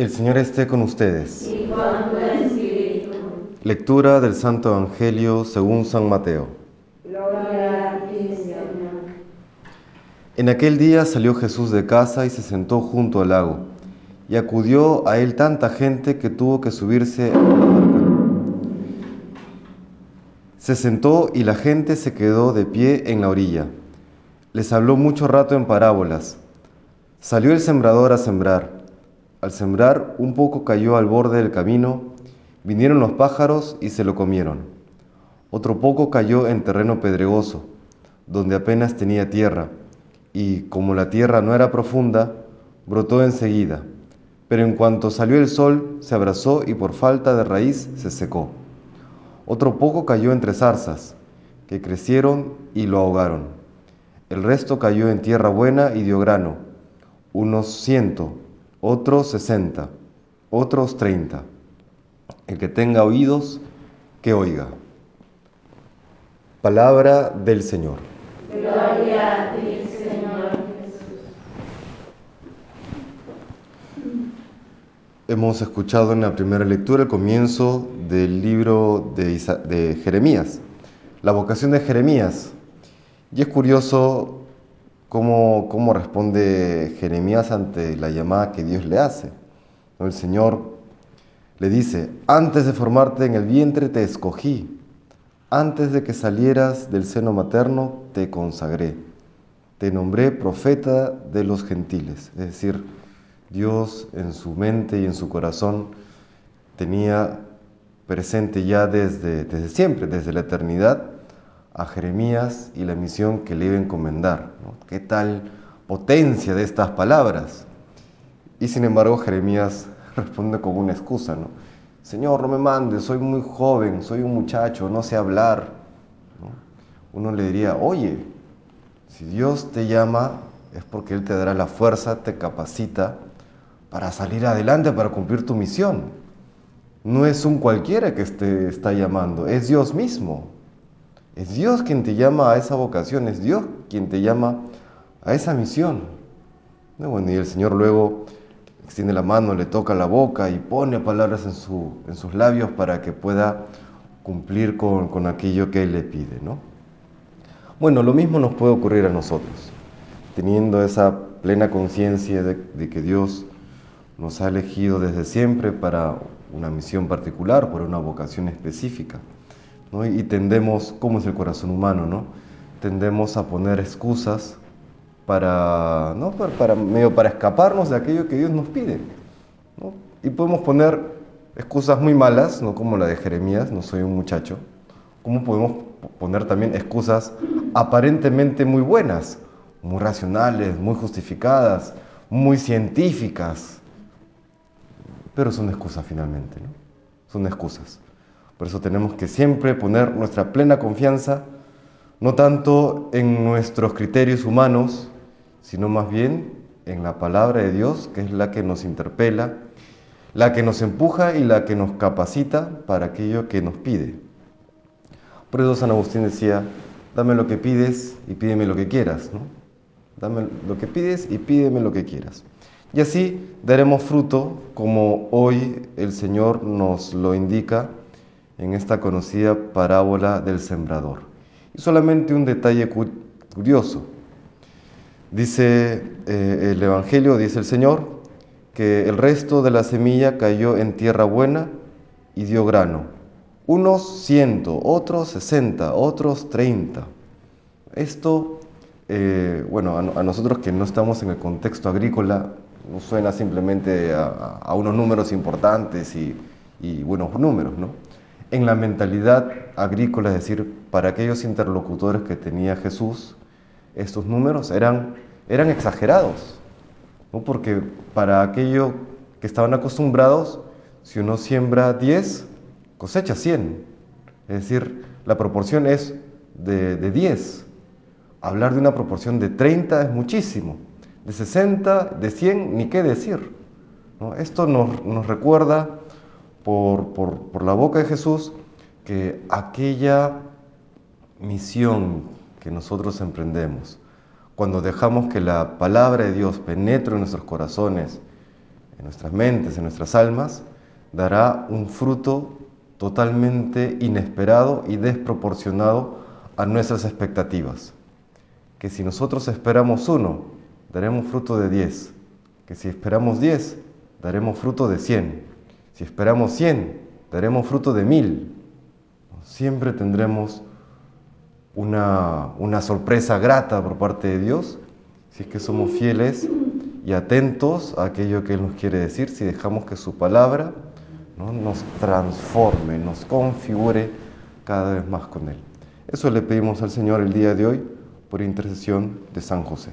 El Señor esté con ustedes. Lectura del Santo Evangelio según San Mateo. Gloria a ti, Señor. En aquel día salió Jesús de casa y se sentó junto al lago, y acudió a él tanta gente que tuvo que subirse a una barca. Se sentó y la gente se quedó de pie en la orilla. Les habló mucho rato en parábolas. Salió el sembrador a sembrar. Al sembrar, un poco cayó al borde del camino, vinieron los pájaros y se lo comieron. Otro poco cayó en terreno pedregoso, donde apenas tenía tierra, y como la tierra no era profunda, brotó enseguida. Pero en cuanto salió el sol, se abrazó y por falta de raíz se secó. Otro poco cayó entre zarzas, que crecieron y lo ahogaron. El resto cayó en tierra buena y dio grano, unos ciento, otros sesenta, otros treinta. El que tenga oídos, que oiga. Palabra del Señor. Gloria a ti, Señor Jesús. Hemos escuchado en la primera lectura el comienzo del libro de, Isa- de Jeremías, la vocación de Jeremías. Y es curioso cómo, cómo responde Jeremías ante la llamada que Dios le hace. El Señor le dice, antes de formarte en el vientre te escogí, antes de que salieras del seno materno te consagré, te nombré profeta de los gentiles. Es decir, Dios en su mente y en su corazón tenía presente ya desde, desde siempre, desde la eternidad, a Jeremías y la misión que le iba a encomendar. ¿Qué tal potencia de estas palabras? Y sin embargo Jeremías responde con una excusa, ¿no? Señor, no me mandes, soy muy joven, soy un muchacho, no sé hablar. ¿no? Uno le diría, oye, si Dios te llama es porque Él te dará la fuerza, te capacita para salir adelante, para cumplir tu misión. No es un cualquiera que te está llamando, es Dios mismo. Es Dios quien te llama a esa vocación, es Dios quien te llama a esa misión. No, bueno, y el Señor luego extiende la mano, le toca la boca y pone palabras en, su, en sus labios para que pueda cumplir con, aquello que Él le pide. ¿no? Bueno, lo mismo nos puede ocurrir a nosotros, teniendo esa plena conciencia de, de que Dios nos ha elegido desde siempre para una misión particular, para una vocación específica. ¿No? Y tendemos, como es el corazón humano, ¿no? tendemos a poner excusas para, ¿no? para, medio para escaparnos de aquello que Dios nos pide. Y podemos poner excusas muy malas, no como la de Jeremías, no soy un muchacho, como podemos poner también excusas aparentemente muy buenas, muy racionales, muy justificadas, muy científicas, pero son excusas finalmente, ¿no? Son excusas. Por eso tenemos que siempre poner nuestra plena confianza, no tanto en nuestros criterios humanos, sino más bien en la palabra de Dios, que es la que nos interpela, la que nos empuja y la que nos capacita para aquello que nos pide. Por eso San Agustín decía, dame lo que pides y pídeme lo que quieras, ¿no? Dame lo que pides y pídeme lo que quieras. Y así daremos fruto como hoy el Señor nos lo indica en esta conocida parábola del sembrador. Y solamente un detalle cu- curioso. Dice eh, el Evangelio, dice el Señor, que el resto de la semilla cayó en tierra buena y dio grano. Unos ciento, otros sesenta, otros treinta. Esto, eh, bueno, a, no- a nosotros que no estamos en el contexto agrícola, nos suena simplemente a, unos números importantes y buenos números, ¿no? En la mentalidad agrícola, es decir, para aquellos interlocutores que tenía Jesús, estos números eran, eran exagerados, ¿no? porque para aquello que estaban acostumbrados, si uno siembra 10, cosecha 100. Es decir, la proporción es de, de 10. Hablar de una proporción de 30 es muchísimo. De 60, de 100, ni qué decir. ¿no? Esto nos, nos recuerda por, por- por la boca de Jesús que aquella misión que nosotros emprendemos, cuando dejamos que la palabra de Dios penetre en nuestros corazones, en nuestras mentes, en nuestras almas, dará un fruto totalmente inesperado y desproporcionado a nuestras expectativas. Que si nosotros esperamos uno, daremos fruto de diez. Que si esperamos diez, daremos fruto de cien. Si esperamos cien, daremos fruto de mil. Siempre tendremos una, una sorpresa grata por parte de Dios si es que somos fieles y atentos a aquello que Él nos quiere decir, si dejamos que su palabra nos transforme, nos configure cada vez más con Él. Eso le pedimos al Señor el día de hoy por intercesión de San José.